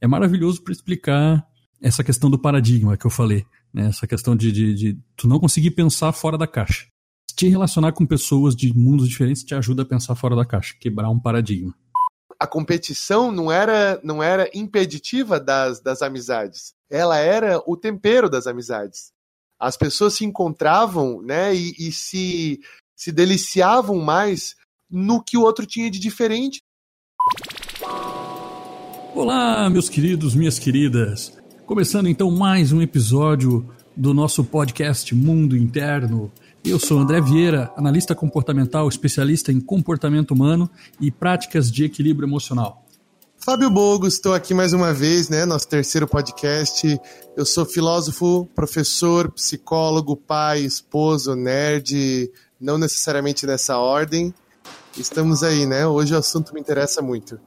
é maravilhoso para explicar essa questão do paradigma que eu falei, né? essa questão de, de, de tu não conseguir pensar fora da caixa. Te relacionar com pessoas de mundos diferentes te ajuda a pensar fora da caixa, quebrar um paradigma. A competição não era, não era impeditiva das, das amizades, ela era o tempero das amizades. As pessoas se encontravam né, e, e se, se deliciavam mais no que o outro tinha de diferente. Olá, meus queridos, minhas queridas. Começando então mais um episódio do nosso podcast Mundo Interno. Eu sou André Vieira, analista comportamental, especialista em comportamento humano e práticas de equilíbrio emocional. Fábio Bogos, estou aqui mais uma vez, né? Nosso terceiro podcast. Eu sou filósofo, professor, psicólogo, pai, esposo, nerd, não necessariamente nessa ordem. Estamos aí, né? Hoje o assunto me interessa muito.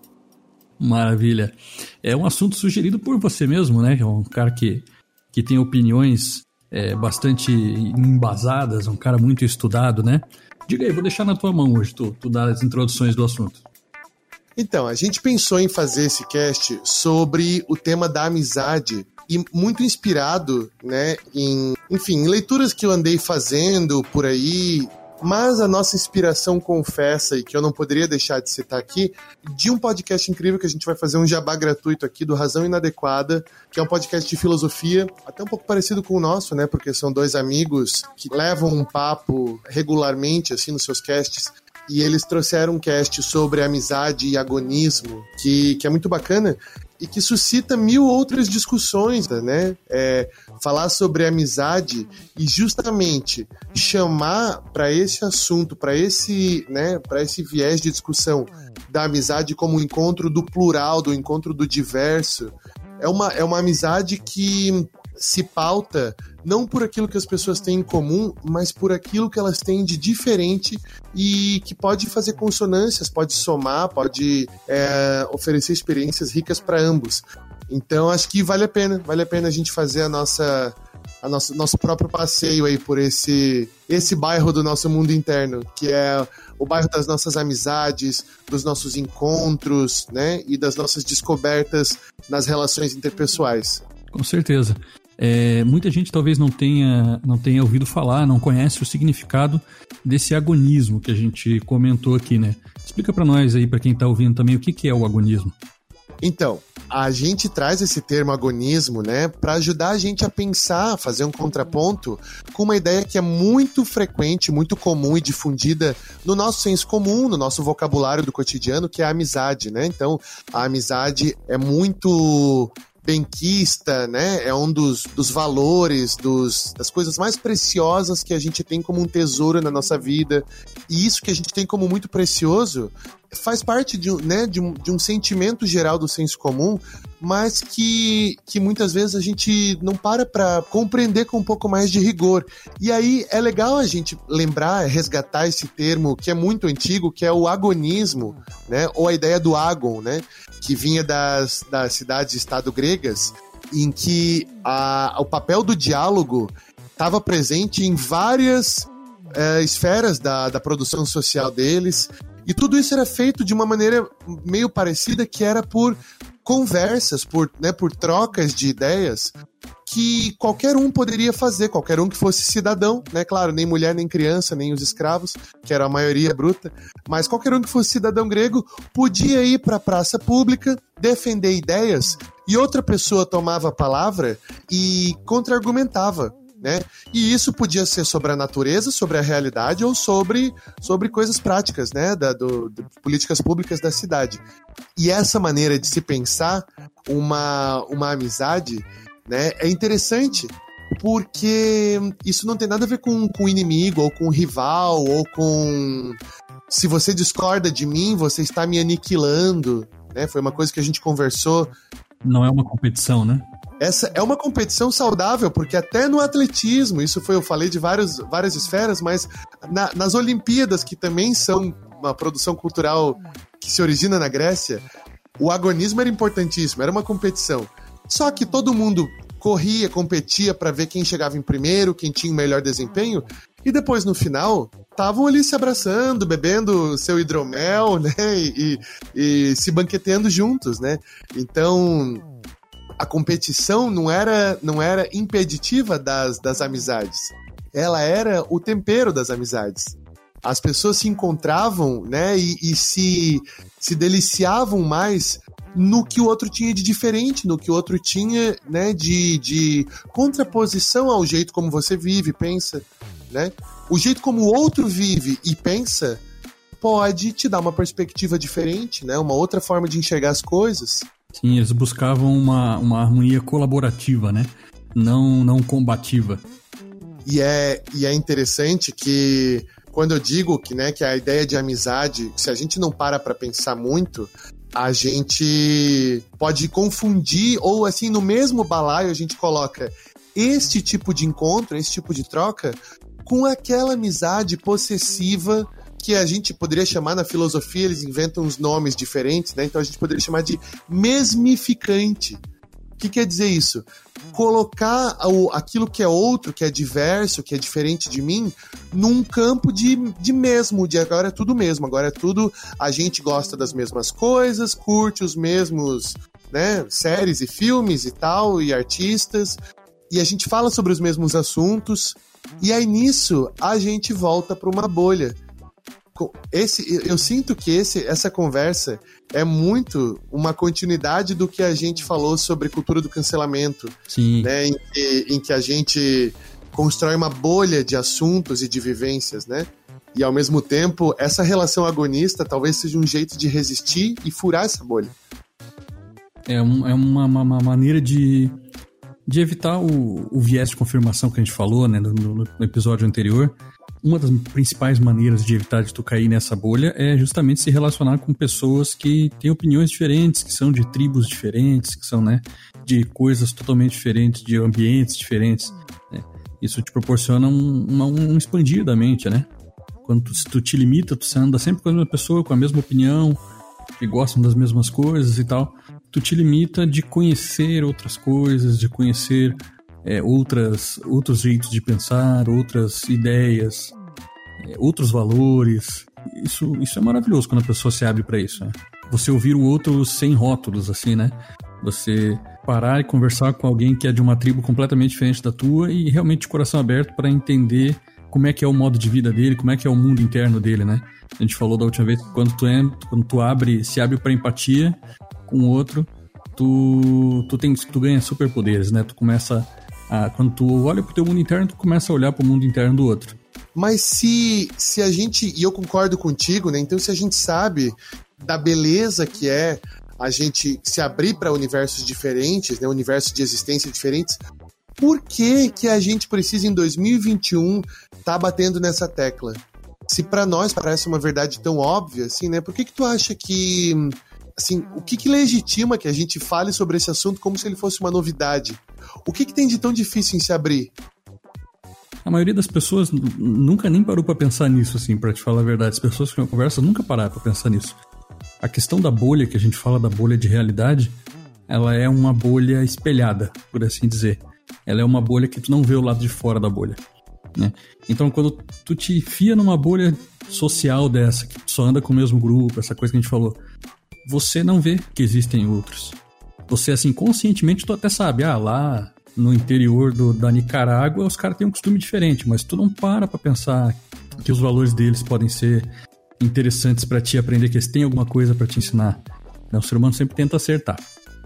Maravilha. É um assunto sugerido por você mesmo, né? É um cara que, que tem opiniões é, bastante embasadas, um cara muito estudado, né? Diga aí, vou deixar na tua mão hoje, tu, tu as introduções do assunto. Então, a gente pensou em fazer esse cast sobre o tema da amizade e muito inspirado, né, em, enfim, leituras que eu andei fazendo por aí, mas a nossa inspiração confessa, e que eu não poderia deixar de citar aqui, de um podcast incrível que a gente vai fazer um jabá gratuito aqui do Razão Inadequada, que é um podcast de filosofia, até um pouco parecido com o nosso, né? Porque são dois amigos que levam um papo regularmente, assim, nos seus casts, e eles trouxeram um cast sobre amizade e agonismo, que, que é muito bacana e que suscita mil outras discussões, né? É, falar sobre amizade e justamente chamar para esse assunto, para esse, né, para esse viés de discussão da amizade como encontro do plural, do encontro do diverso, é uma, é uma amizade que se pauta não por aquilo que as pessoas têm em comum, mas por aquilo que elas têm de diferente e que pode fazer consonâncias, pode somar, pode é, oferecer experiências ricas para ambos. Então acho que vale a pena, vale a pena a gente fazer a nossa a nosso, nosso próprio passeio aí por esse, esse bairro do nosso mundo interno, que é o bairro das nossas amizades, dos nossos encontros, né? E das nossas descobertas nas relações interpessoais. Com certeza. É, muita gente talvez não tenha, não tenha ouvido falar, não conhece o significado desse agonismo que a gente comentou aqui, né? Explica para nós aí, para quem está ouvindo também, o que, que é o agonismo. Então, a gente traz esse termo agonismo, né, para ajudar a gente a pensar, fazer um contraponto com uma ideia que é muito frequente, muito comum e difundida no nosso senso comum, no nosso vocabulário do cotidiano, que é a amizade, né? Então, a amizade é muito benquista, né? É um dos, dos valores, dos, das coisas mais preciosas que a gente tem como um tesouro na nossa vida. E isso que a gente tem como muito precioso faz parte de, né, de, um, de um sentimento geral do senso comum, mas que, que muitas vezes a gente não para para compreender com um pouco mais de rigor. E aí é legal a gente lembrar, resgatar esse termo que é muito antigo, que é o agonismo, né? Ou a ideia do agon, né? que vinha das, das cidades-estado gregas, em que a, o papel do diálogo estava presente em várias é, esferas da, da produção social deles. E tudo isso era feito de uma maneira meio parecida, que era por conversas, por, né, por trocas de ideias que qualquer um poderia fazer, qualquer um que fosse cidadão, né? Claro, nem mulher, nem criança, nem os escravos, que era a maioria bruta, mas qualquer um que fosse cidadão grego podia ir para a praça pública, defender ideias e outra pessoa tomava a palavra e contra-argumentava. Né? E isso podia ser sobre a natureza, sobre a realidade ou sobre, sobre coisas práticas, né? Da, do, de políticas públicas da cidade. E essa maneira de se pensar uma, uma amizade né? É interessante porque isso não tem nada a ver com, com inimigo, ou com rival, ou com. Se você discorda de mim, você está me aniquilando. Né? Foi uma coisa que a gente conversou. Não é uma competição, né? Essa é uma competição saudável, porque até no atletismo, isso foi, eu falei de vários, várias esferas, mas na, nas Olimpíadas, que também são uma produção cultural que se origina na Grécia, o agonismo era importantíssimo, era uma competição. Só que todo mundo corria, competia para ver quem chegava em primeiro, quem tinha o melhor desempenho, e depois no final estavam ali se abraçando, bebendo seu hidromel, né, e, e, se banqueteando juntos, né. Então a competição não era, não era impeditiva das, das amizades. Ela era o tempero das amizades. As pessoas se encontravam, né, e, e se, se deliciavam mais no que o outro tinha de diferente, no que o outro tinha, né, de, de contraposição ao jeito como você vive, pensa, né? O jeito como o outro vive e pensa pode te dar uma perspectiva diferente, né? Uma outra forma de enxergar as coisas. Sim, eles buscavam uma, uma harmonia colaborativa, né? Não, não combativa. E é, e é interessante que quando eu digo que, né, que a ideia de amizade, se a gente não para para pensar muito, a gente pode confundir ou assim no mesmo balaio a gente coloca este tipo de encontro, esse tipo de troca com aquela amizade possessiva que a gente poderia chamar na filosofia, eles inventam uns nomes diferentes, né? Então a gente poderia chamar de mesmificante. O que quer dizer isso? Colocar aquilo que é outro, que é diverso, que é diferente de mim, num campo de, de mesmo, de agora é tudo mesmo, agora é tudo. A gente gosta das mesmas coisas, curte os mesmos né, séries e filmes e tal, e artistas, e a gente fala sobre os mesmos assuntos, e aí nisso a gente volta para uma bolha esse, eu sinto que esse, essa conversa é muito uma continuidade do que a gente falou sobre cultura do cancelamento. Sim. Né, em, que, em que a gente constrói uma bolha de assuntos e de vivências, né? E ao mesmo tempo, essa relação agonista talvez seja um jeito de resistir e furar essa bolha. É, um, é uma, uma, uma, maneira de, de evitar o, o viés de confirmação que a gente falou né, no, no episódio anterior, uma das principais maneiras de evitar de tu cair nessa bolha é justamente se relacionar com pessoas que têm opiniões diferentes, que são de tribos diferentes, que são, né, de coisas totalmente diferentes, de ambientes diferentes. Né? Isso te proporciona um, uma, um expandir da mente, né? Quando tu, tu te limita, tu anda sempre com a mesma pessoa, com a mesma opinião, que gostam das mesmas coisas e tal, tu te limita de conhecer outras coisas, de conhecer é, outras, outros jeitos de pensar, outras ideias, é, outros valores. Isso, isso é maravilhoso quando a pessoa se abre para isso. Né? Você ouvir o outro sem rótulos, assim, né? Você parar e conversar com alguém que é de uma tribo completamente diferente da tua e realmente de coração aberto para entender como é que é o modo de vida dele, como é que é o mundo interno dele, né? A gente falou da última vez que quando tu, é, quando tu abre, se abre para empatia com o outro, tu, tu, tem, tu ganha superpoderes, né? Tu começa ah, quando tu olha pro teu mundo interno, tu começa a olhar pro mundo interno do outro. Mas se, se a gente, e eu concordo contigo, né? Então, se a gente sabe da beleza que é a gente se abrir para universos diferentes, né? Universos de existência diferentes, por que que a gente precisa em 2021 tá batendo nessa tecla? Se para nós parece uma verdade tão óbvia, assim, né? Por que que tu acha que assim, o que, que legitima que a gente fale sobre esse assunto como se ele fosse uma novidade? O que, que tem de tão difícil em se abrir? A maioria das pessoas nunca nem parou para pensar nisso, assim, para te falar a verdade. As pessoas que eu converso nunca pararam para pensar nisso. A questão da bolha, que a gente fala da bolha de realidade, ela é uma bolha espelhada, por assim dizer. Ela é uma bolha que tu não vê o lado de fora da bolha. Né? Então, quando tu te fia numa bolha social dessa, que só anda com o mesmo grupo, essa coisa que a gente falou, você não vê que existem outros. Você, assim, conscientemente, tu até sabe, ah, lá no interior do, da Nicarágua os caras têm um costume diferente, mas tu não para pra pensar que os valores deles podem ser interessantes para ti aprender, que eles têm alguma coisa para te ensinar. Não, o ser humano sempre tenta acertar.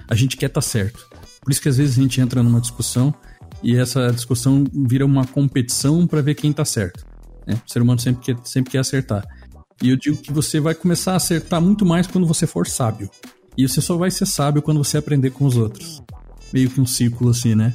A gente quer estar tá certo. Por isso que às vezes a gente entra numa discussão e essa discussão vira uma competição para ver quem tá certo. Né? O ser humano sempre quer, sempre quer acertar. E eu digo que você vai começar a acertar muito mais quando você for sábio. E você só vai ser sábio quando você aprender com os outros. Meio que um ciclo assim, né?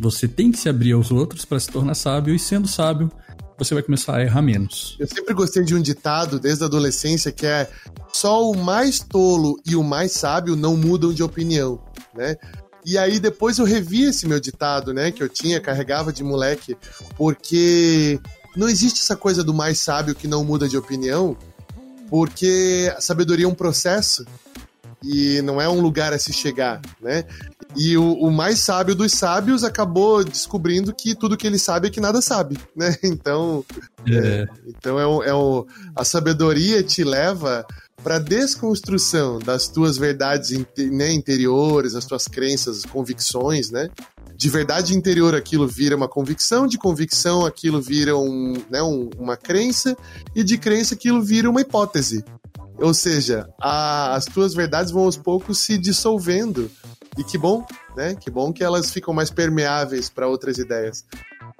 Você tem que se abrir aos outros para se tornar sábio, e sendo sábio, você vai começar a errar menos. Eu sempre gostei de um ditado desde a adolescência que é só o mais tolo e o mais sábio não mudam de opinião, né? E aí depois eu revi esse meu ditado, né, que eu tinha, carregava de moleque, porque não existe essa coisa do mais sábio que não muda de opinião, porque a sabedoria é um processo e não é um lugar a se chegar, né? E o, o, mais sábio dos sábios acabou descobrindo que tudo que ele sabe é que nada sabe, né? Então, é. É, então é, o, é o, a sabedoria te leva para desconstrução das tuas verdades né, interiores, das tuas crenças, convicções, né? De verdade interior aquilo vira uma convicção, de convicção aquilo vira um, né, um, uma crença, e de crença aquilo vira uma hipótese. Ou seja, a, as tuas verdades vão aos poucos se dissolvendo. E que bom, né? Que bom que elas ficam mais permeáveis para outras ideias.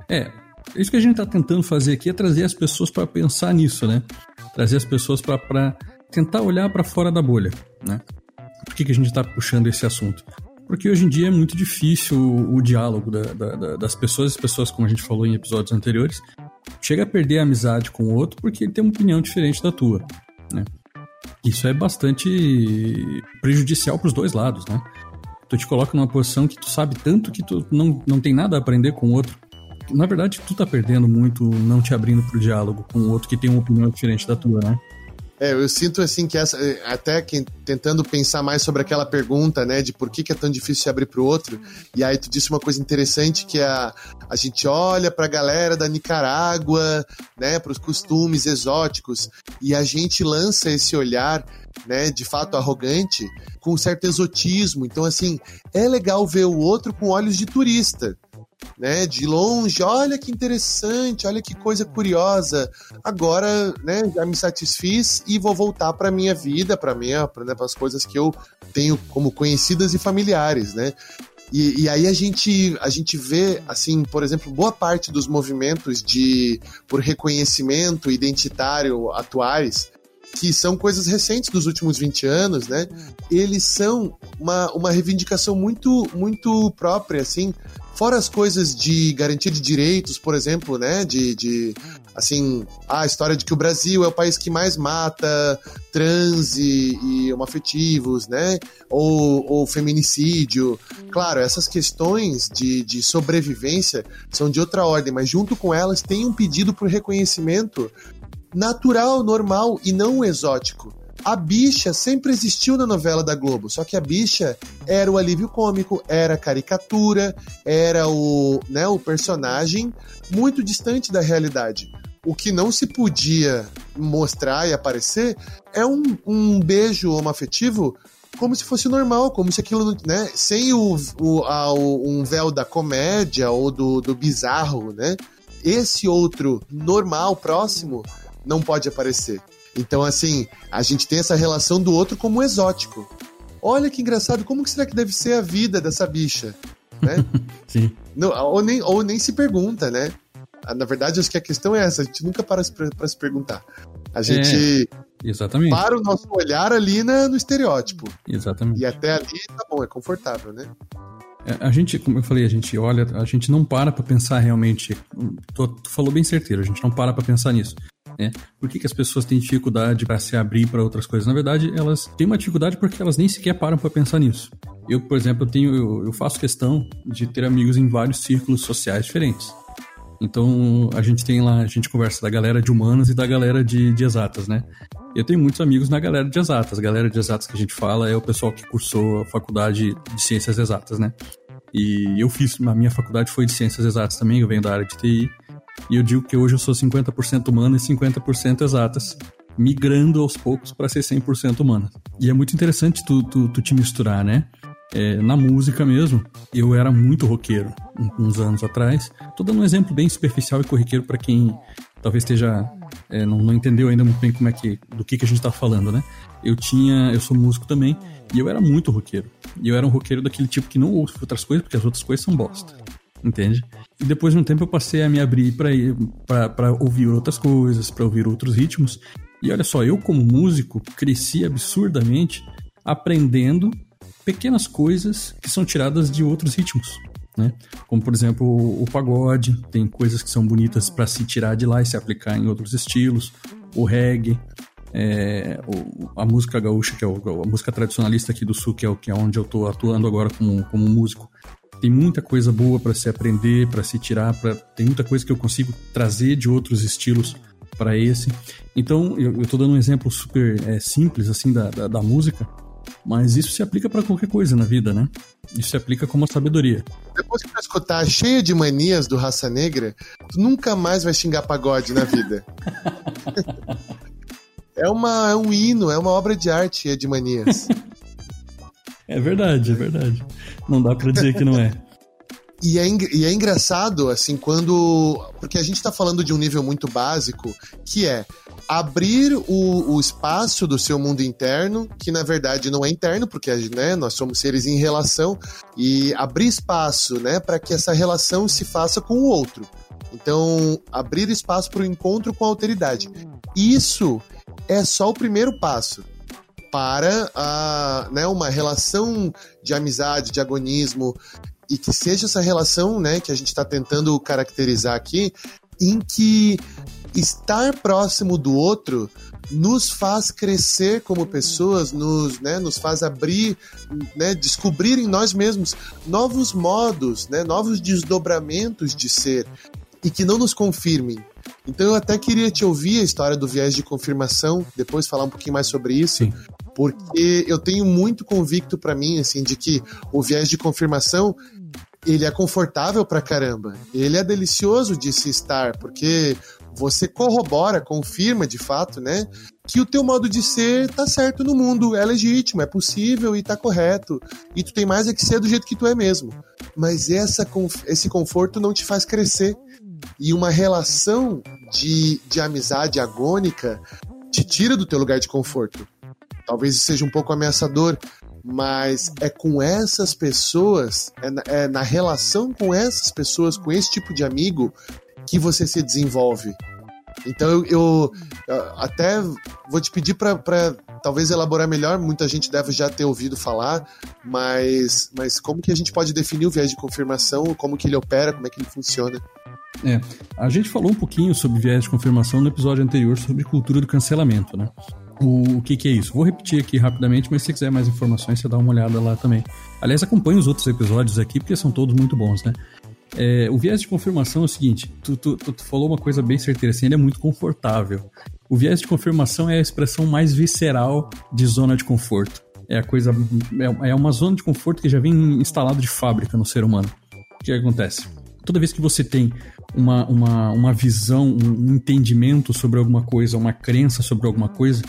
É, isso que a gente está tentando fazer aqui é trazer as pessoas para pensar nisso, né? Trazer as pessoas para tentar olhar para fora da bolha, né? Por que, que a gente está puxando esse assunto? Porque hoje em dia é muito difícil o, o diálogo da, da, das pessoas, as pessoas, como a gente falou em episódios anteriores, chega a perder a amizade com o outro porque ele tem uma opinião diferente da tua, né? Isso é bastante prejudicial para os dois lados, né? Tu te coloca numa posição que tu sabe tanto que tu não, não tem nada a aprender com o outro. Na verdade, tu tá perdendo muito não te abrindo pro diálogo com o outro que tem uma opinião diferente da tua, né? É, eu sinto assim que essa, até que, tentando pensar mais sobre aquela pergunta, né, de por que, que é tão difícil se abrir para o outro. E aí tu disse uma coisa interessante que é a, a gente olha para a galera da Nicarágua, né, para os costumes exóticos e a gente lança esse olhar, né, de fato arrogante, com um certo exotismo. Então assim, é legal ver o outro com olhos de turista né, de longe, olha que interessante, olha que coisa curiosa. Agora, né, já me satisfiz e vou voltar para minha vida, para minha, para né, as coisas que eu tenho como conhecidas e familiares, né? E, e, aí a gente, a gente vê, assim, por exemplo, boa parte dos movimentos de por reconhecimento identitário atuais, que são coisas recentes dos últimos 20 anos, né? Eles são uma, uma reivindicação muito, muito própria, assim, Fora as coisas de garantia de direitos, por exemplo, né? De, de assim, a história de que o Brasil é o país que mais mata trans e, e homoafetivos, né? Ou, ou feminicídio. Claro, essas questões de, de sobrevivência são de outra ordem, mas junto com elas tem um pedido por reconhecimento natural, normal e não exótico a bicha sempre existiu na novela da Globo, só que a bicha era o alívio cômico, era a caricatura, era o, né, o personagem muito distante da realidade. O que não se podia mostrar e aparecer é um, um beijo homoafetivo como se fosse normal, como se aquilo, né, sem o, o, a, o um véu da comédia ou do, do bizarro, né? Esse outro normal, próximo, não pode aparecer. Então, assim, a gente tem essa relação do outro como exótico. Olha que engraçado, como que será que deve ser a vida dessa bicha? Né? Sim. Não, ou, nem, ou nem se pergunta, né? Ah, na verdade, acho que a questão é essa, a gente nunca para para se perguntar. A gente é, exatamente. para o nosso olhar ali na, no estereótipo. Exatamente. E até ali tá bom, é confortável, né? É, a gente, como eu falei, a gente olha, a gente não para para pensar realmente. Tu, tu, falou bem certeiro, a gente não para para pensar nisso. Né? Por que, que as pessoas têm dificuldade para se abrir para outras coisas? Na verdade, elas têm uma dificuldade porque elas nem sequer param para pensar nisso. Eu, por exemplo, tenho, eu, eu faço questão de ter amigos em vários círculos sociais diferentes. Então a gente tem lá, a gente conversa da galera de humanas e da galera de, de, exatas, né? Eu tenho muitos amigos na galera de exatas. A galera de exatas que a gente fala é o pessoal que cursou a faculdade de ciências exatas, né? E eu fiz, a minha faculdade foi de ciências exatas também, eu venho da área de TI. E eu digo que hoje eu sou 50% humana e 50% exatas, migrando aos poucos para ser 100% humana. E é muito interessante tu, tu, tu te misturar, né? É, na música mesmo, eu era muito roqueiro uns anos atrás. Tô dando um exemplo bem superficial e corriqueiro para quem talvez esteja é, não, não, entendeu ainda muito bem como é que do que, que a gente tá falando, né? Eu tinha, eu sou músico também e eu era muito roqueiro. E eu era um roqueiro daquele tipo que não ouve outras coisas porque as outras coisas são bosta, entende? E depois de um tempo eu passei a me abrir para ouvir outras coisas, para ouvir outros ritmos. E olha só, eu como músico cresci absurdamente aprendendo pequenas coisas que são tiradas de outros ritmos. Né? Como por exemplo o pagode, tem coisas que são bonitas para se tirar de lá e se aplicar em outros estilos. O reggae, é, a música gaúcha, que é a música tradicionalista aqui do sul, que é, é onde eu estou atuando agora como, como músico. Tem muita coisa boa para se aprender, para se tirar, pra, tem muita coisa que eu consigo trazer de outros estilos para esse. Então, eu, estou dando um exemplo super é, simples assim da, da, da música, mas isso se aplica para qualquer coisa na vida, né? Isso se aplica como a sabedoria. Depois que tu escutar cheio de manias do Raça Negra, tu nunca mais vai xingar pagode na vida. é, uma, é um hino, é uma obra de arte, Edmanias. é verdade, é verdade. Não dá para dizer que não é. E é, e é engraçado, assim, quando. Porque a gente está falando de um nível muito básico, que é abrir o, o, espaço do seu mundo interno, que na verdade não é interno, porque né, nós somos seres em relação, e abrir espaço né, para que essa relação se faça com o outro. Então, abrir espaço para o encontro com a alteridade. Isso é só o primeiro passo para a, né, uma relação de amizade, de agonismo, e que seja essa relação, né, que a gente está tentando caracterizar aqui, em que estar próximo do outro nos faz crescer como pessoas, nos, né, nos faz abrir, né, descobrir em nós mesmos novos modos, né, novos desdobramentos de ser e que não nos confirmem. Então eu até queria te ouvir a história do viés de confirmação, depois falar um pouquinho mais sobre isso, Sim. Porque eu tenho muito convicto para mim assim de que o viés de confirmação ele é confortável pra caramba. Ele é delicioso de se estar, porque você corrobora, confirma de fato, né? Que o teu modo de ser tá certo no mundo, é legítimo, é possível e tá correto. E tu tem mais é que ser do jeito que tu é mesmo. Mas essa, esse conforto não te faz crescer. E uma relação de, de amizade agônica te tira do teu lugar de conforto. Talvez seja um pouco ameaçador, mas é com essas pessoas, é na, é na relação com essas pessoas, com esse tipo de amigo, que você se desenvolve. Então eu, eu, até vou te pedir para talvez elaborar melhor, muita gente deve já ter ouvido falar, mas, mas como que a gente pode definir o viés de confirmação, como que ele opera, como é que ele funciona? É, a gente falou um pouquinho sobre viés de confirmação no episódio anterior sobre cultura do cancelamento, né? O, o que, que, é isso? Vou repetir aqui rapidamente, mas se quiser mais informações, você dá uma olhada lá também. Aliás, acompanhe os outros episódios aqui, porque são todos muito bons, né? É, o viés de confirmação é o seguinte: tu, tu, tu, falou uma coisa bem certeira, assim, ele é muito confortável. O viés de confirmação é a expressão mais visceral de zona de conforto. É a coisa. É, é uma zona de conforto que já vem instalado de fábrica no ser humano. O que acontece? Toda vez que você tem uma, uma, uma visão, um entendimento sobre alguma coisa, uma crença sobre alguma coisa,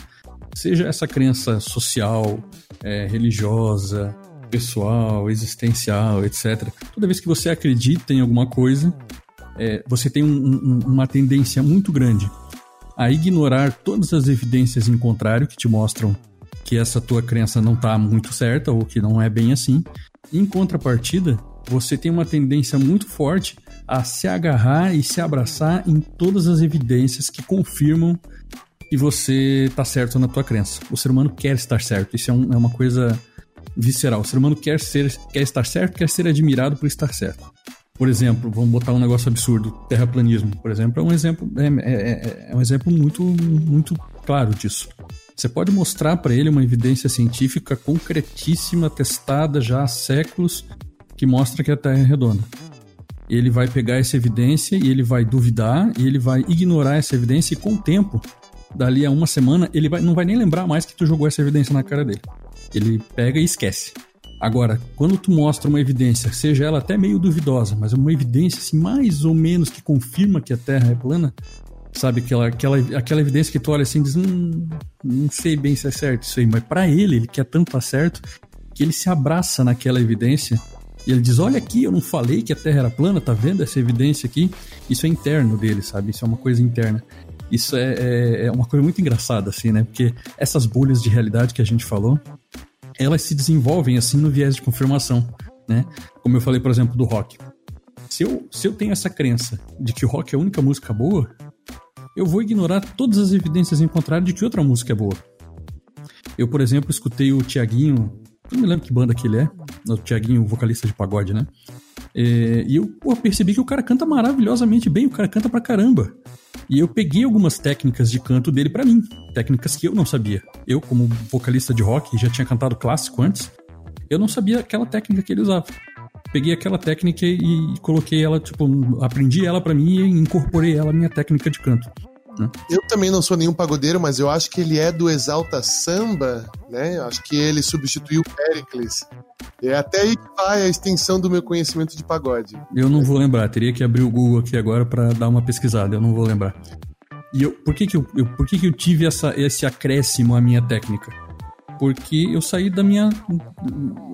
seja essa crença social, é, religiosa, pessoal, existencial, etc. Toda vez que você acredita em alguma coisa, é, você tem um, um, uma tendência muito grande a ignorar todas as evidências em contrário que te mostram que essa tua crença não está muito certa ou que não é bem assim. Em contrapartida, você tem uma tendência muito forte a se agarrar e se abraçar em todas as evidências que confirmam que você está certo na tua crença. O ser humano quer estar certo. Isso é, um, é uma coisa visceral. O ser humano quer ser, quer estar certo, quer ser admirado por estar certo. Por exemplo, vamos botar um negócio absurdo, terraplanismo, por exemplo, é um exemplo, é, é, é, é um exemplo muito, muito claro disso. Você pode mostrar para ele uma evidência científica concretíssima, testada já há séculos, que mostra que a Terra é redonda. Ele vai pegar essa evidência e ele vai duvidar e ele vai ignorar essa evidência e com o tempo dali a uma semana, ele vai, não vai nem lembrar mais que tu jogou essa evidência na cara dele. Ele pega e esquece. Agora, quando tu mostra uma evidência, seja ela até meio duvidosa, mas uma evidência assim, mais ou menos que confirma que a Terra é plana, sabe? Aquela, aquela, aquela evidência que tu olha assim e diz, hum, não sei bem se é certo isso aí, mas para ele, ele quer tanto estar tá certo, que ele se abraça naquela evidência e ele diz, olha aqui, eu não falei que a Terra era plana, tá vendo essa evidência aqui? Isso é interno dele, sabe? Isso é uma coisa interna. Isso é, é, é, uma coisa muito engraçada, assim, né? Porque essas bolhas de realidade que a gente falou, elas se desenvolvem, assim, no viés de confirmação, né? Como eu falei, por exemplo, do rock. Se eu, se eu tenho essa crença de que o rock é a única música boa, eu vou ignorar todas as evidências em contrário de que outra música é boa. Eu, por exemplo, escutei o Tiaguinho, não me lembro que banda que ele é, o Tiaguinho, vocalista de pagode, né? É, e eu pô, percebi que o cara canta maravilhosamente bem, o cara canta pra caramba. E eu peguei algumas técnicas de canto dele para mim, técnicas que eu não sabia. Eu, como vocalista de rock, já tinha cantado clássico antes, eu não sabia aquela técnica que ele usava. Peguei aquela técnica e coloquei ela, tipo, aprendi ela para mim e incorporei ela à minha técnica de canto. Né? Eu também não sou nenhum pagodeiro, mas eu acho que ele é do Exalta Samba, né? Eu acho que ele substituiu o Pericles. É até aí que vai a extensão do meu conhecimento de pagode. Eu não vou lembrar, teria que abrir o Google aqui agora para dar uma pesquisada, eu não vou lembrar. E eu, por que que eu, eu, por que que eu tive essa, esse acréscimo à minha técnica? Porque eu saí da minha,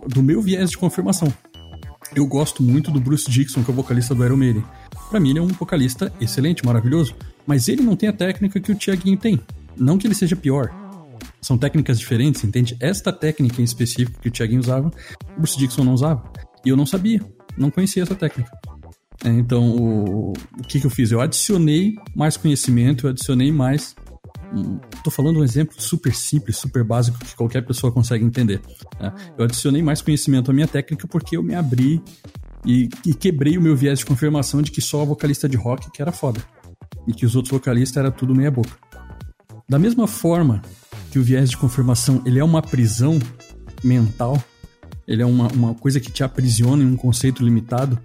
do meu viés de confirmação. Eu gosto muito do Bruce Dixon, que é o vocalista do Iron Maiden. Pra mim, ele é um vocalista excelente, maravilhoso, mas ele não tem a técnica que o Tiaguinho tem. Não que ele seja pior. São técnicas diferentes, entende? Esta técnica em específico que o Tiaguinho usava, o Bruce Dixon não usava. E eu não sabia, não conhecia essa técnica. É, então, o, o que, que eu fiz? Eu adicionei mais conhecimento, eu adicionei mais. Estou falando um exemplo super simples, super básico que qualquer pessoa consegue entender. Né? Eu adicionei mais conhecimento à minha técnica porque eu me abri e, e, quebrei o meu viés de confirmação de que só a vocalista de rock que era foda e que os outros vocalistas era tudo meia boca. Da mesma forma que o viés de confirmação ele é uma prisão mental, ele é uma, uma coisa que te aprisiona em um conceito limitado,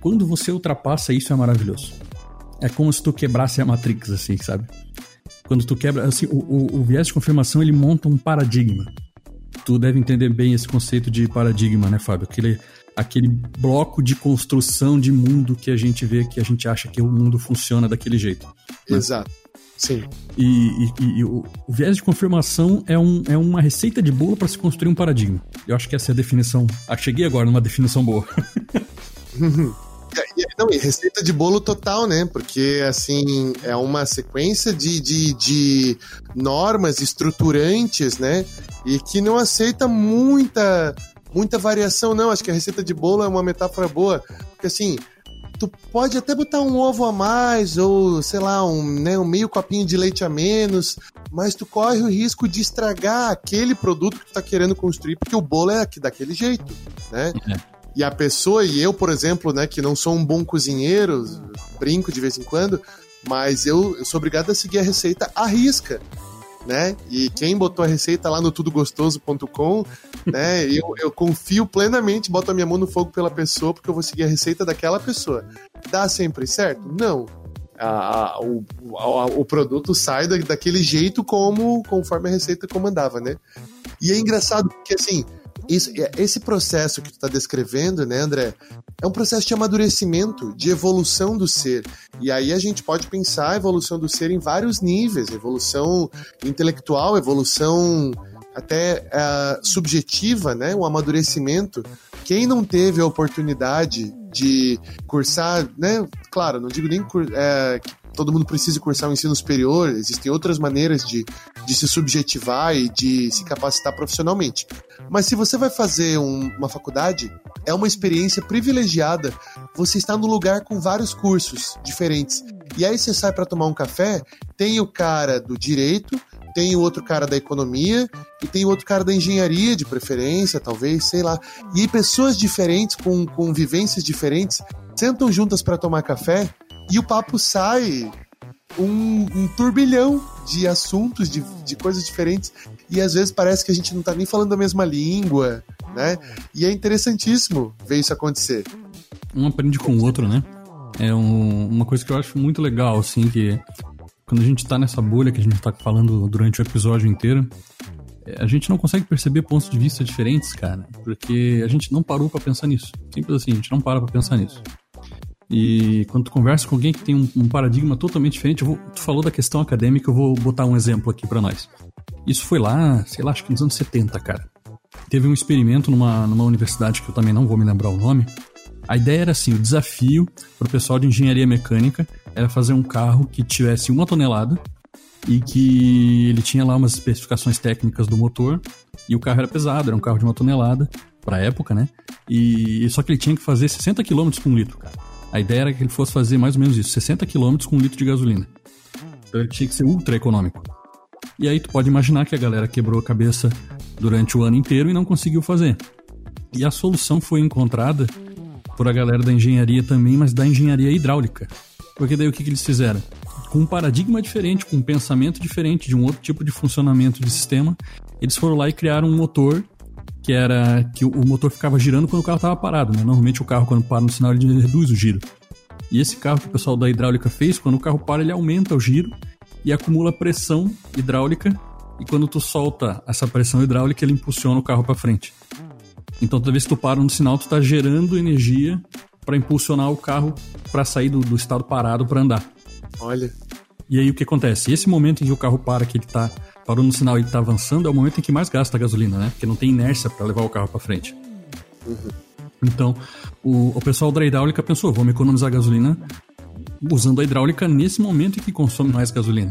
quando você ultrapassa isso é maravilhoso. É como se tu quebrasse a Matrix, assim, sabe? Quando tu quebra, assim, o, o, o viés de confirmação ele monta um paradigma. Tu deve entender bem esse conceito de paradigma, né, Fábio? Aquele, aquele bloco de construção de mundo que a gente vê, que a gente acha que o mundo funciona daquele jeito. Né? Exato. Sim. E, e, e o, o, viés de confirmação é, um, é uma receita de bolo para se construir um paradigma. Eu acho que essa é a definição. Ah, cheguei agora numa definição boa. Não, e receita de bolo total, né? Porque, assim, é uma sequência de, de, de normas estruturantes, né? E que não aceita muita, muita variação, não. Acho que a receita de bolo é uma metáfora boa. Porque, assim, tu pode até botar um ovo a mais, ou, sei lá, um, né, um meio copinho de leite a menos, mas tu corre o risco de estragar aquele produto que tu tá querendo construir, porque o bolo é daquele jeito, né? É. E a pessoa, e eu, por exemplo, né, que não sou um bom cozinheiro, brinco de vez em quando, mas eu, eu sou obrigado a seguir a receita à risca. Né? E quem botou a receita lá no tudogostoso.com, né? Eu, eu confio plenamente, boto a minha mão no fogo pela pessoa, porque eu vou seguir a receita daquela pessoa. Dá sempre certo? Não. A, a, o, a, o produto sai da, daquele jeito como conforme a receita comandava, né? E é engraçado porque assim, isso, é, esse processo que tu está descrevendo, né, André, é um processo de amadurecimento, de evolução do ser. E aí a gente pode pensar a evolução do ser em vários níveis: evolução intelectual, evolução até uh, subjetiva, né, um amadurecimento. Quem não teve a oportunidade de cursar, né, claro, não digo nem é, que todo mundo precisa cursar o um ensino superior, existem outras maneiras de, de se subjetivar e de se capacitar profissionalmente. Mas se você vai fazer um, uma faculdade, é uma experiência privilegiada. Você está no lugar com vários cursos diferentes. E aí você sai para tomar um café, tem o cara do direito, tem o outro cara da economia e tem o outro cara da engenharia, de preferência, talvez, sei lá. E aí pessoas diferentes, com, com vivências diferentes, sentam juntas para tomar café e o papo sai um, um turbilhão de assuntos, de, de coisas diferentes, e às vezes parece que a gente não tá nem falando a mesma língua, né? E é interessantíssimo ver isso acontecer. Um aprende com o outro, né? É um, uma coisa que eu acho muito legal, assim, que quando a gente tá nessa bolha que a gente tá falando durante o episódio inteiro, é, a gente não consegue perceber pontos de vista diferentes, cara, porque a gente não parou para pensar nisso. Simples assim, a gente não para pra pensar nisso. E quando tu conversa com alguém que tem um, um paradigma totalmente diferente, vou, tu falou da questão acadêmica, eu vou botar um exemplo aqui para nós. Isso foi lá, sei lá, acho que nos anos 70, cara. Teve um experimento numa, numa universidade que eu também não vou me lembrar o nome. A ideia era assim: o desafio para o pessoal de engenharia mecânica era fazer um carro que tivesse uma tonelada e que ele tinha lá umas especificações técnicas do motor e o carro era pesado, era um carro de uma tonelada para época, né? E só que ele tinha que fazer 60 km um litro, cara. A ideia era que ele fosse fazer mais ou menos isso, 60 km com um litro de gasolina. Então ele tinha que ser ultra econômico. E aí tu pode imaginar que a galera quebrou a cabeça durante o ano inteiro e não conseguiu fazer. E a solução foi encontrada por a galera da engenharia também, mas da engenharia hidráulica. Porque daí o que, que eles fizeram? Com um paradigma diferente, com um pensamento diferente, de um outro tipo de funcionamento de sistema, eles foram lá e criaram um motor que era que o motor ficava girando quando o carro estava parado, né? Normalmente o carro quando para no sinal ele reduz o giro. E esse carro que o pessoal da hidráulica fez, quando o carro para ele aumenta o giro e acumula pressão hidráulica e quando tu solta essa pressão hidráulica ele impulsiona o carro para frente. Então toda vez que tu para no sinal tu está gerando energia para impulsionar o carro para sair do, do estado parado para andar. Olha. E aí o que acontece? Esse momento em que o carro para, que ele tá parou no sinal e ele tá avançando, é o momento em que mais gasta a gasolina, né? Porque não tem inércia para levar o carro para frente. Uhum. Então, o, o pessoal da hidráulica pensou, vamos economizar gasolina usando a hidráulica nesse momento em que consome mais gasolina,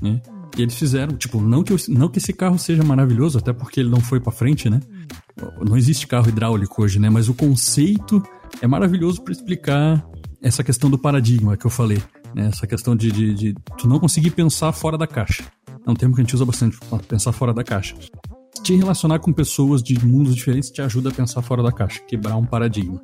né? E eles fizeram, tipo, não que, não que esse carro seja maravilhoso, até porque ele não foi para frente, né? Não existe carro hidráulico hoje, né? Mas o conceito é maravilhoso para explicar essa questão do paradigma que eu falei. Né? Essa questão de, de, de tu não conseguir pensar fora da caixa. É um termo que a gente usa bastante, pensar fora da caixa. Te relacionar com pessoas de mundos diferentes te ajuda a pensar fora da caixa, quebrar um paradigma.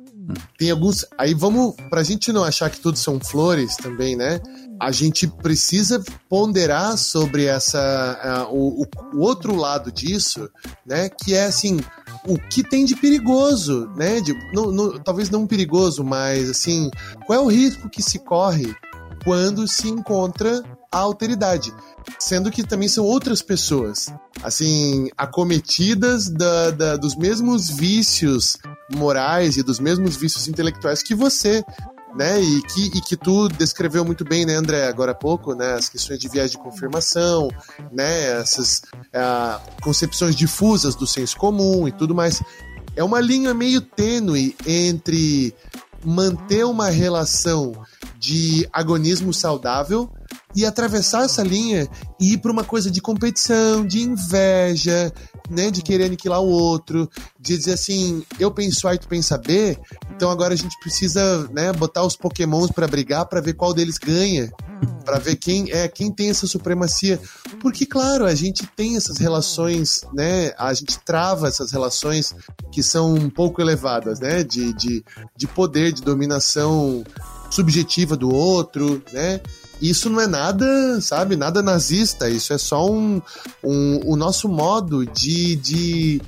Tem alguns. Aí vamos. Pra gente não achar que tudo são flores também, né? A gente precisa ponderar sobre essa. Uh, o, o, outro lado disso, né? Que é assim. O que tem de perigoso, né? De, no, no, talvez não perigoso, mas assim. Qual é o risco que se corre quando se encontra a alteridade? sendo que também são outras pessoas, assim, acometidas da, da, dos mesmos vícios morais e dos mesmos vícios intelectuais que você, né? E que, e que tu descreveu muito bem, né, André, agora há pouco, né? As questões de viés de confirmação, né? Essas uh, concepções difusas do senso comum e tudo mais. É uma linha meio tênue entre manter uma relação de agonismo saudável e atravessar essa linha e ir para uma coisa de competição, de inveja, né, de querer aniquilar o outro, de dizer assim, eu penso A e tu pensa B, então agora a gente precisa, né, botar os pokémons para brigar para ver qual deles ganha, para ver quem é quem tem essa supremacia, porque claro, a gente tem essas relações, né, a gente trava essas relações que são um pouco elevadas, né, de, de, de poder, de dominação subjetiva do outro, né? Isso não é nada, sabe, nada nazista, isso é só um, um o nosso modo de, de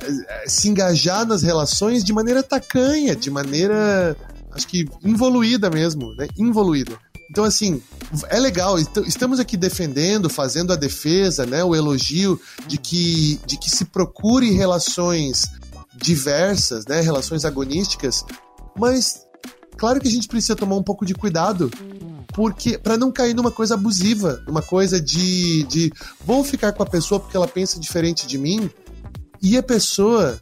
eh, se engajar nas relações de maneira tacanha, de maneira, acho que involuída mesmo, né? Involuída. Então, assim, é legal, estamos aqui defendendo, fazendo a defesa, né, o elogio de que, de que se procure relações diversas, né, relações agonísticas, mas claro que a gente precisa tomar um pouco de cuidado porque para não cair numa coisa abusiva, numa coisa de, de vou ficar com a pessoa porque ela pensa diferente de mim e a pessoa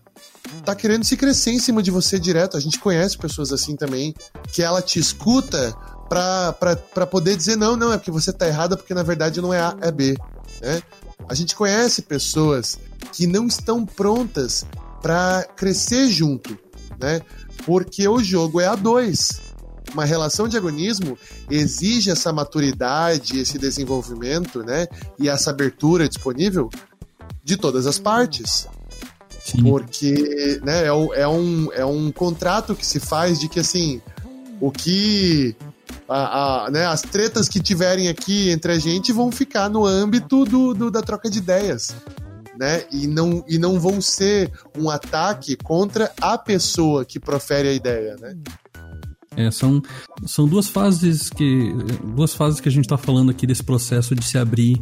tá querendo se crescer em cima de você direto. A gente conhece pessoas assim também, que ela te escuta para poder dizer não, não, é porque você tá errada porque na verdade não é A, é B, né? A gente conhece pessoas que não estão prontas para crescer junto, né? Porque o jogo é a dois uma relação de agonismo exige essa maturidade, esse desenvolvimento, né? E essa abertura disponível de todas as partes. Sim. Porque né, é, é, um, é um contrato que se faz de que assim o que a, a, né, as tretas que tiverem aqui entre a gente vão ficar no âmbito do, do, da troca de ideias. Né? E, não, e não vão ser um ataque contra a pessoa que profere a ideia. Né? É, são, são duas fases que duas fases que a gente está falando aqui desse processo de se abrir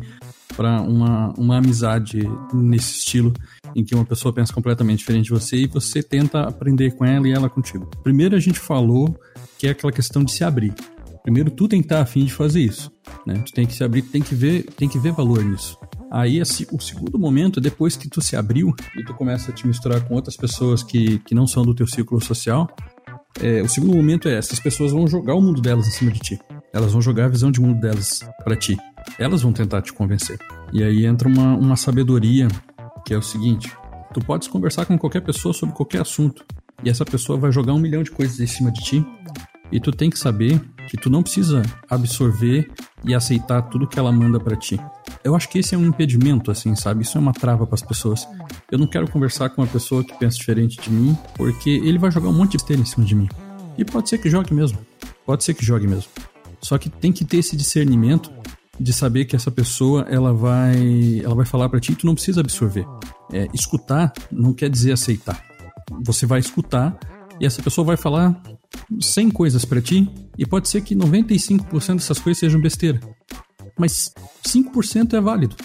para uma, uma amizade nesse estilo em que uma pessoa pensa completamente diferente de você e você tenta aprender com ela e ela contigo. Primeiro a gente falou que é aquela questão de se abrir. Primeiro tu tem que estar afim de fazer isso, né? Tu tem que se abrir, tem que ver, tem que ver valor nisso. Aí o segundo momento, depois que tu se abriu e tu começa a te misturar com outras pessoas que, que não são do teu círculo social, é, o segundo momento é essas pessoas vão jogar o mundo delas em cima de ti. Elas vão jogar a visão de mundo delas para ti. Elas vão tentar te convencer. E aí entra uma, uma sabedoria que é o seguinte: tu podes conversar com qualquer pessoa sobre qualquer assunto e essa pessoa vai jogar um milhão de coisas em cima de ti e tu tem que saber que tu não precisa absorver e aceitar tudo que ela manda para ti. Eu acho que esse é um impedimento, assim, sabe? Isso é uma trava para as pessoas. Eu não quero conversar com uma pessoa que pensa diferente de mim, porque ele vai jogar um monte de besteira em cima de mim. E pode ser que jogue mesmo. Pode ser que jogue mesmo. Só que tem que ter esse discernimento de saber que essa pessoa ela vai ela vai falar para ti e tu não precisa absorver. É, escutar não quer dizer aceitar. Você vai escutar e essa pessoa vai falar 100 coisas para ti e pode ser que 95% dessas coisas sejam besteira. Mas 5% é válido.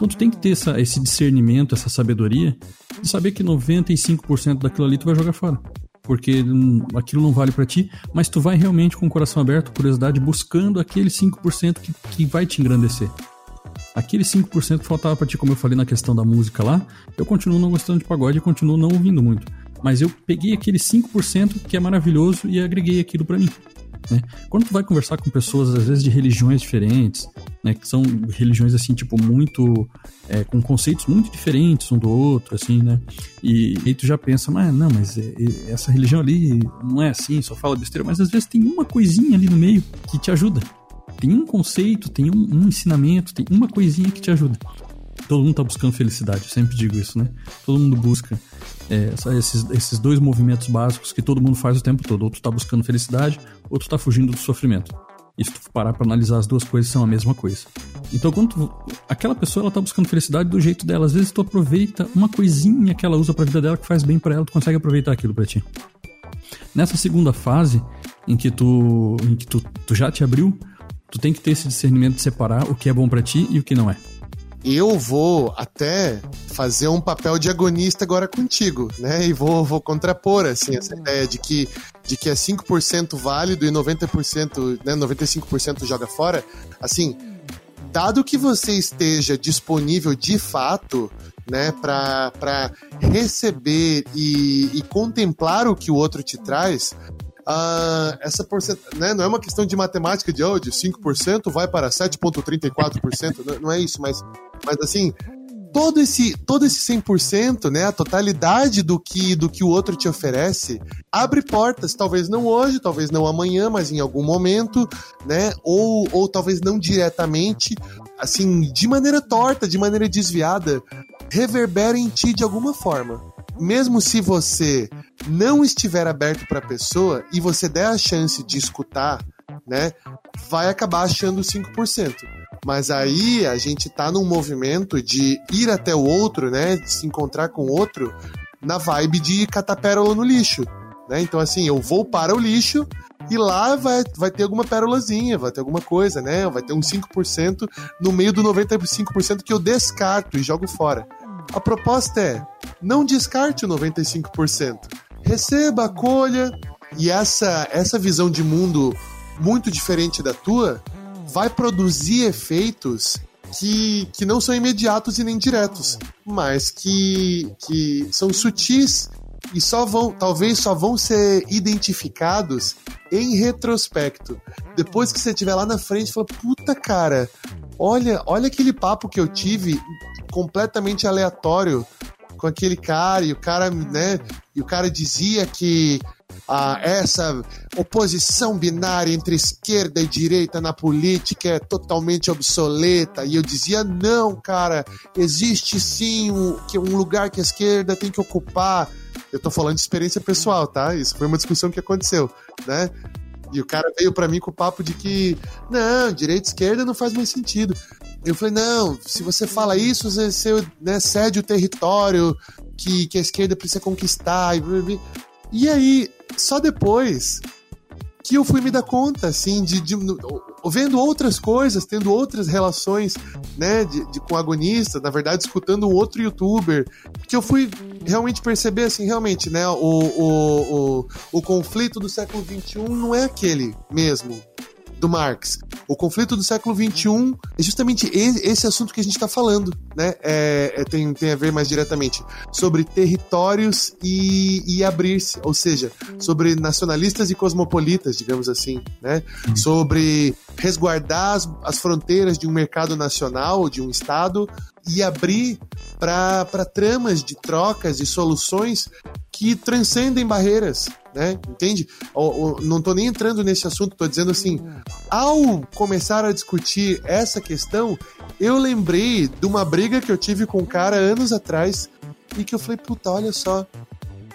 Então tu tem que ter essa, esse discernimento, essa sabedoria de saber que 95% daquilo ali tu vai jogar fora. porque aquilo não vale para ti, mas tu vai realmente com o coração aberto, curiosidade, buscando aquele 5% que, que vai te engrandecer. Aquele 5% que faltava para ti, como eu falei na questão da música lá, eu continuo não gostando de pagode e continuo não ouvindo muito. Mas eu peguei aquele 5% que é maravilhoso e agreguei aquilo para mim. Né? Quando tu vai conversar com pessoas, às vezes, de religiões diferentes, né, que são religiões, assim, tipo, muito... É, com conceitos muito diferentes um do outro, assim, né? E aí tu já pensa, mas não, mas é, é, essa religião ali não é assim, só fala besteira. Mas às vezes tem uma coisinha ali no meio que te ajuda. Tem um conceito, tem um, um ensinamento, tem uma coisinha que te ajuda. Todo mundo tá buscando felicidade, eu sempre digo isso, né? Todo mundo busca é, esses, esses dois movimentos básicos que todo mundo faz o tempo todo. Outro tá buscando felicidade, outro tá fugindo do sofrimento. E se tu parar pra analisar as duas coisas, são a mesma coisa. Então, quando tu, aquela pessoa ela tá buscando felicidade do jeito dela, às vezes tu aproveita uma coisinha que ela usa pra vida dela que faz bem para ela, tu consegue aproveitar aquilo pra ti. Nessa segunda fase, em que tu, em que tu, tu já te abriu, tu tem que ter esse discernimento de separar o que é bom para ti e o que não é eu vou até fazer um papel de agonista agora contigo, né? E vou, vou contrapor, assim, essa ideia de que, de que é 5% válido e 90%, né, 95% joga fora. Assim, dado que você esteja disponível de fato, né, para receber e, e contemplar o que o outro te traz, Uh, essa porcentagem, né, não é uma questão de matemática de, de 5% vai para 7,34%, não, não é isso, mas mas assim, todo esse todo esse 100%, né, a totalidade do que do que o outro te oferece, abre portas, talvez não hoje, talvez não amanhã, mas em algum momento, né, ou, ou talvez não diretamente, assim, de maneira torta, de maneira desviada, reverbera em ti de alguma forma. Mesmo se você não estiver aberto para a pessoa e você der a chance de escutar, né, vai acabar achando 5%. Mas aí a gente tá num movimento de ir até o outro, né? De se encontrar com o outro na vibe de catar pérola no lixo. Né? Então, assim, eu vou para o lixo e lá vai, vai ter alguma pérolazinha, vai ter alguma coisa, né? Vai ter um 5% no meio do 95% que eu descarto e jogo fora. A proposta é: não descarte o 95%. Receba, acolha. E essa, essa visão de mundo muito diferente da tua vai produzir efeitos que, que não são imediatos e nem diretos, mas que, que são sutis e só vão, talvez só vão ser identificados em retrospecto. Depois que você estiver lá na frente, fala, puta cara, olha, olha aquele papo que eu tive completamente aleatório com aquele cara e o cara, né, e o cara dizia que ah, essa oposição binária entre esquerda e direita na política é totalmente obsoleta. E eu dizia: não, cara, existe sim um, um lugar que a esquerda tem que ocupar. Eu tô falando de experiência pessoal, tá? Isso foi uma discussão que aconteceu, né? E o cara veio para mim com o papo de que, não, direita e esquerda não faz mais sentido. Eu falei, não, se você fala isso, você, né, cede o território que, que a esquerda precisa conquistar. E, e aí, só depois que eu fui me dar conta, assim, de, de, vendo outras coisas, tendo outras relações, né, de, de, com agonista, na verdade, escutando um outro youtuber, que eu fui realmente perceber, assim, realmente, né, o, o, o, o conflito do século XXI não é aquele mesmo do Marx. O conflito do século XXI é justamente esse assunto que a gente está falando, né? É, é, tem, tem a ver mais diretamente sobre territórios e, e abrir-se, ou seja, sobre nacionalistas e cosmopolitas, digamos assim, né? Uhum. Sobre resguardar as, as fronteiras de um mercado nacional, de um estado, e abrir para tramas de trocas e soluções que transcendem barreiras, né? Entende? não estou nem entrando nesse assunto, estou dizendo assim, ao começar a discutir essa questão, eu lembrei de uma briga que eu tive com um cara anos atrás e que eu falei, puta, olha só,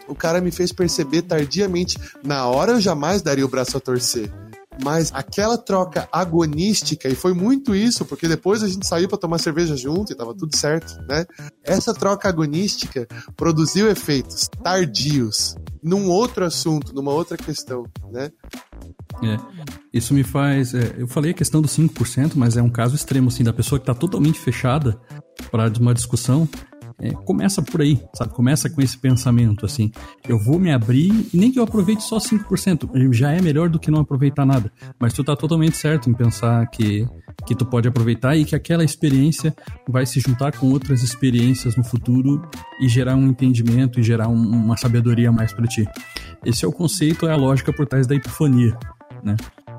o cara me fez perceber tardiamente, na hora eu jamais daria o braço a torcer mas aquela troca agonística, e foi muito isso, porque depois a gente saiu para tomar cerveja junto e tava tudo certo, né? Essa troca agonística produziu efeitos tardios num outro assunto, numa outra questão, né? É, isso me faz. É, eu falei a questão dos 5%, mas é um caso extremo, assim, da pessoa que está totalmente fechada para uma discussão É, começa por aí, sabe? Começa com esse pensamento, assim. Eu vou me abrir, e nem que eu aproveite só 5%, já é melhor do que não aproveitar nada. Mas tu tá totalmente certo em pensar que, que tu pode aproveitar e que aquela experiência vai se juntar com outras experiências no futuro e gerar um entendimento e gerar um, uma sabedoria mais para ti. Esse é o conceito, é a lógica por trás da epifania, né?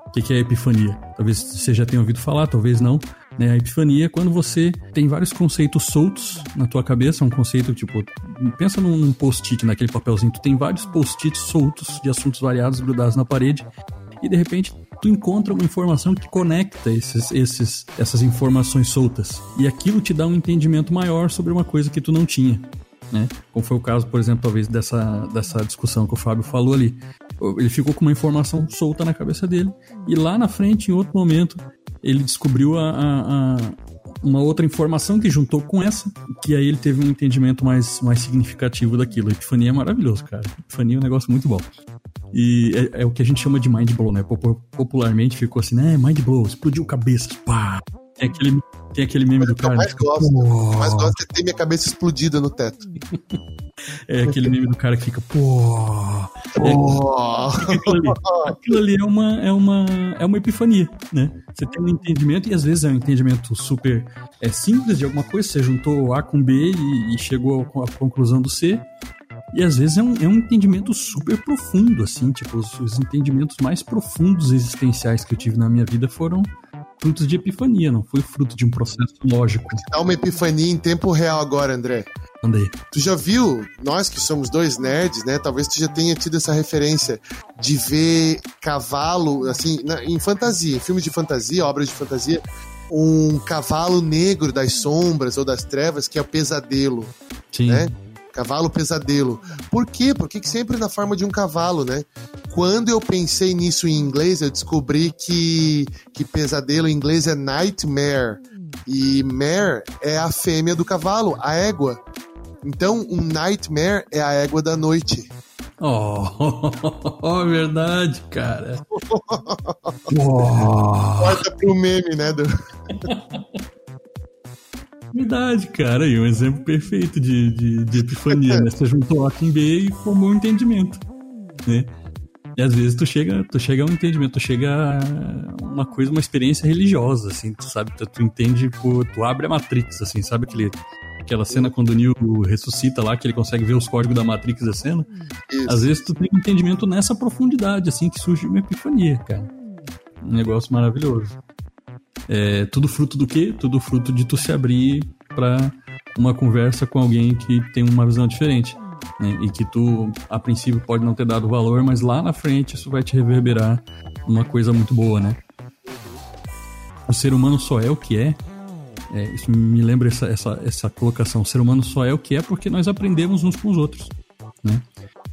O que é a epifania? Talvez você já tenha ouvido falar, talvez não. Né? A epifania é quando você tem vários conceitos soltos na tua cabeça, um conceito tipo, pensa num post-it, naquele papelzinho, tu tem vários post-its soltos de assuntos variados grudados na parede e de repente tu encontra uma informação que conecta esses, esses, essas informações soltas e aquilo te dá um entendimento maior sobre uma coisa que tu não tinha. Né? Como foi o caso, por exemplo, talvez dessa, dessa discussão que o Fábio falou ali. Ele ficou com uma informação solta na cabeça dele e lá na frente, em outro momento, ele descobriu a, a, a uma outra informação que juntou com essa, que aí ele teve um entendimento mais, mais significativo daquilo. Epifania é maravilhoso, cara. Epifania é um negócio muito bom. E é, é, o que a gente chama de mind blow, né? Popularmente ficou assim, né? Mind blow, explodiu cabeças, pá. Tem aquele, tem aquele meme do cara. Eu mais gosto, oh. mais gosto é ter minha cabeça explodida no teto. É aquele meme do cara que fica, pô. É, aquilo, ali, aquilo ali é uma, é, uma, é uma epifania, né? Você tem um entendimento, e às vezes é um entendimento super é, simples de alguma coisa, você juntou A com B e, e chegou à conclusão do C. E às vezes é um, é um entendimento super profundo, assim, tipo, os, os entendimentos mais profundos existenciais que eu tive na minha vida foram frutos de epifania, não foi fruto de um processo lógico. Dá uma epifania em tempo real agora, André. Andei. Tu já viu, nós que somos dois nerds, né? Talvez tu já tenha tido essa referência de ver cavalo, assim, na, em fantasia, em filmes de fantasia, obras de fantasia, um cavalo negro das sombras ou das trevas que é o pesadelo. Sim. Né? Cavalo pesadelo. Por quê? Porque sempre na forma de um cavalo, né? Quando eu pensei nisso em inglês, eu descobri que, que pesadelo em inglês é nightmare. E mare é a fêmea do cavalo, a égua. Então, um nightmare é a égua da noite. Oh, verdade, cara. Corta pro meme, né? Do... Verdade, cara. E um exemplo perfeito de, de, de epifania, né? Você juntou A com B e formou um entendimento, né? E às vezes tu chega, tu chega a um entendimento, tu chega a uma coisa, uma experiência religiosa, assim, tu sabe, tu, tu entende, tu abre a Matrix, assim, sabe aquele, aquela cena quando o Neo ressuscita lá, que ele consegue ver os códigos da Matrix descendo. Isso. Às vezes tu tem um entendimento nessa profundidade, assim, que surge uma epifania, cara. Um negócio maravilhoso. É, tudo fruto do quê? Tudo fruto de tu se abrir para uma conversa com alguém que tem uma visão diferente. Né? E que tu, a princípio, pode não ter dado valor, mas lá na frente isso vai te reverberar uma coisa muito boa, né? O ser humano só é o que é. é isso me lembra essa, essa, essa colocação. O ser humano só é o que é porque nós aprendemos uns com os outros. Né?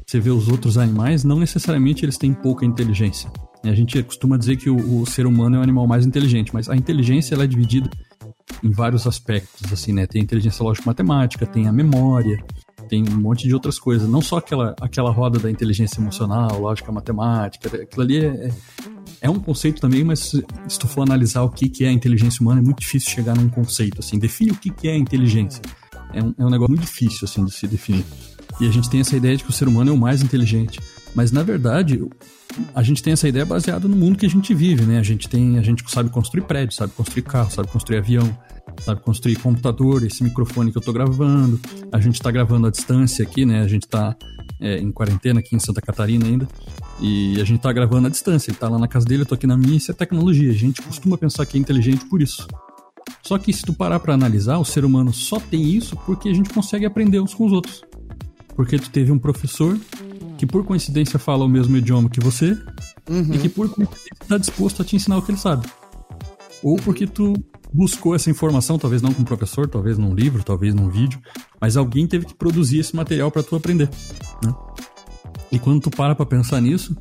Você vê os outros animais, não necessariamente eles têm pouca inteligência. A gente costuma dizer que o, o, ser humano é o animal mais inteligente, mas a inteligência ela é dividida em vários aspectos, assim, né? Tem a inteligência lógico-matemática, tem a memória, tem um monte de outras coisas. Não só aquela, aquela roda da inteligência emocional, lógica matemática, aquilo ali é, é, é um conceito também, mas se tu for analisar o que, que é a inteligência humana, é muito difícil chegar num conceito, assim. Define o que, que é a inteligência. É um, é um negócio muito difícil, assim, de se definir. E a gente tem essa ideia de que o ser humano é o mais inteligente. Mas, na verdade, a gente tem essa ideia baseada no mundo que a gente vive, né? A gente tem, a gente sabe construir prédio, sabe construir carro, sabe construir avião, sabe construir computador, esse microfone que eu tô gravando. A gente tá gravando à distância aqui, né? A gente tá é, em quarentena aqui em Santa Catarina ainda. E a gente tá gravando à distância. Ele tá lá na casa dele, eu tô aqui na minha, isso é tecnologia. A gente costuma pensar que é inteligente por isso. Só que se tu parar para analisar, o ser humano só tem isso porque a gente consegue aprender uns com os outros. Porque tu teve um professor que por coincidência fala o mesmo idioma que você uhum. e que por coincidência está disposto a te ensinar o que ele sabe. Ou porque tu buscou essa informação, talvez não com um professor, talvez num livro, talvez num vídeo, mas alguém teve que produzir esse material para tu aprender. Né? E quando tu para para pensar nisso,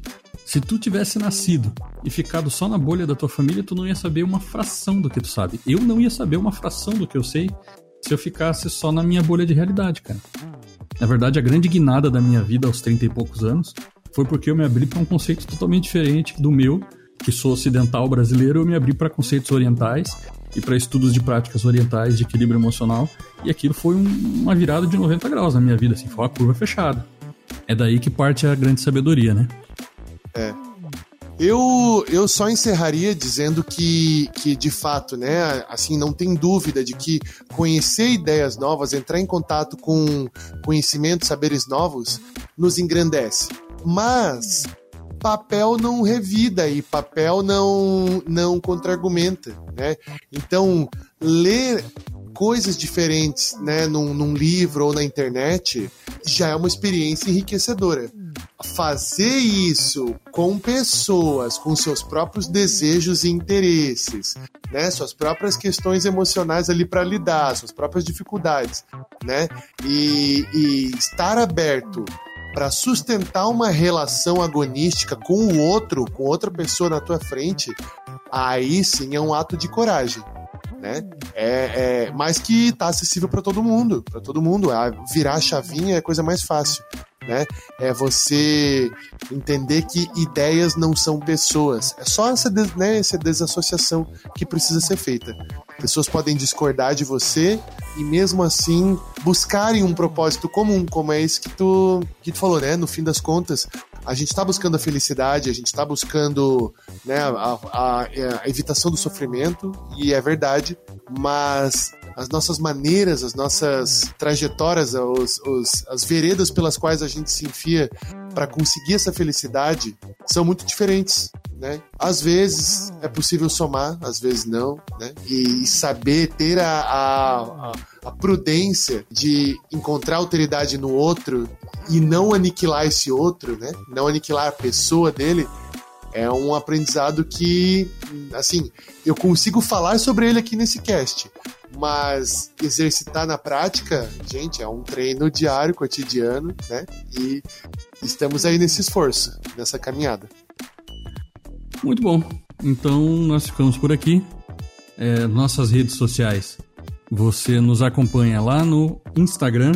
se tu tivesse nascido e ficado só na bolha da tua família, tu não ia saber uma fração do que tu sabe. Eu não ia saber uma fração do que eu sei se eu ficasse só na minha bolha de realidade, cara. Na verdade, a grande guinada da minha vida aos 30 e poucos anos foi porque eu me abri para um conceito totalmente diferente do meu, que sou ocidental brasileiro, eu me abri para conceitos orientais e para estudos de práticas orientais de equilíbrio emocional. E aquilo foi um, uma virada de 90 graus na minha vida, assim, foi uma curva fechada. É daí que parte a grande sabedoria, né? É. Eu, eu só encerraria dizendo que, que, de fato, né, assim, não tem dúvida de que conhecer ideias novas, entrar em contato com conhecimentos, saberes novos, nos engrandece. Mas papel não revida e papel não, não contra-argumenta, né? Então, ler coisas diferentes, né, num, num livro ou na internet, já é uma experiência enriquecedora fazer isso com pessoas, com seus próprios desejos e interesses, né, suas próprias questões emocionais ali para lidar, suas próprias dificuldades, né, e, e estar aberto para sustentar uma relação agonística com o outro, com outra pessoa na tua frente, aí sim é um ato de coragem. Né? É, é, mas que está acessível para todo mundo, para todo mundo. virar a chavinha é a coisa mais fácil né? É você entender que ideias não são pessoas. É só essa, né, essa desassociação que precisa ser feita. Pessoas podem discordar de você e mesmo assim buscarem um propósito comum, como é esse que tu, que tu falou, né? No fim das contas, a gente está buscando a felicidade, a gente está buscando né, a, a, a evitação do sofrimento, e é verdade, mas as nossas maneiras, as nossas trajetórias, os, os, as veredas pelas quais a gente se enfia para conseguir essa felicidade são muito diferentes. Né? Às vezes é possível somar, às vezes não, né? E saber ter a, a, a prudência de encontrar alteridade no outro e não aniquilar esse outro, né? Não aniquilar a pessoa dele, é um aprendizado que, assim, eu consigo falar sobre ele aqui nesse cast, mas exercitar na prática, gente, é um treino diário, cotidiano, né? E estamos aí nesse esforço, nessa caminhada. Muito bom. Então nós ficamos por aqui. É, nossas redes sociais. Você nos acompanha lá no Instagram,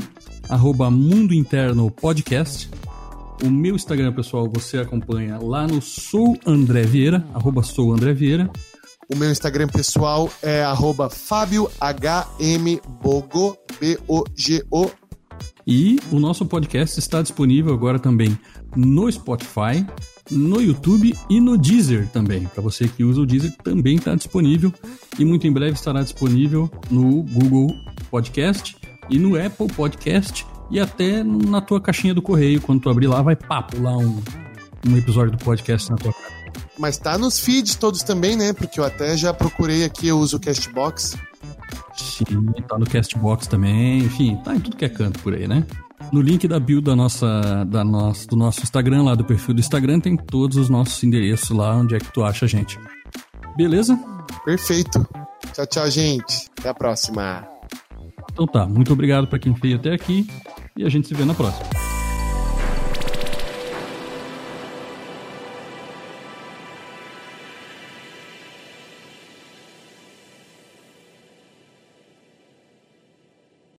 arroba Mundo Interno Podcast. O meu Instagram, pessoal, você acompanha lá no Sou André Vieira, arroba Sou André Vieira. O meu Instagram pessoal é arroba FábioHMBogo, B-O-G-O. E o nosso podcast está disponível agora também no Spotify, no YouTube e no Deezer também. Para você que usa o Deezer, também está disponível. E muito em breve estará disponível no Google Podcast e no Apple Podcast e até na tua caixinha do correio. Quando tu abrir lá, vai papo lá um, um episódio do podcast na tua cara. Mas tá nos feeds todos também, né? Porque eu até já procurei aqui, eu uso o Castbox. Sim, tá no Castbox também. Enfim, tá em tudo que é canto por aí, né? No link da bio da nossa, da nossa, do nosso Instagram, lá do perfil do Instagram, tem todos os nossos endereços lá onde é que tu acha a gente. Beleza? Perfeito. Tchau, tchau, gente. Até a próxima. Então tá, muito obrigado para quem veio até aqui e a gente se vê na próxima.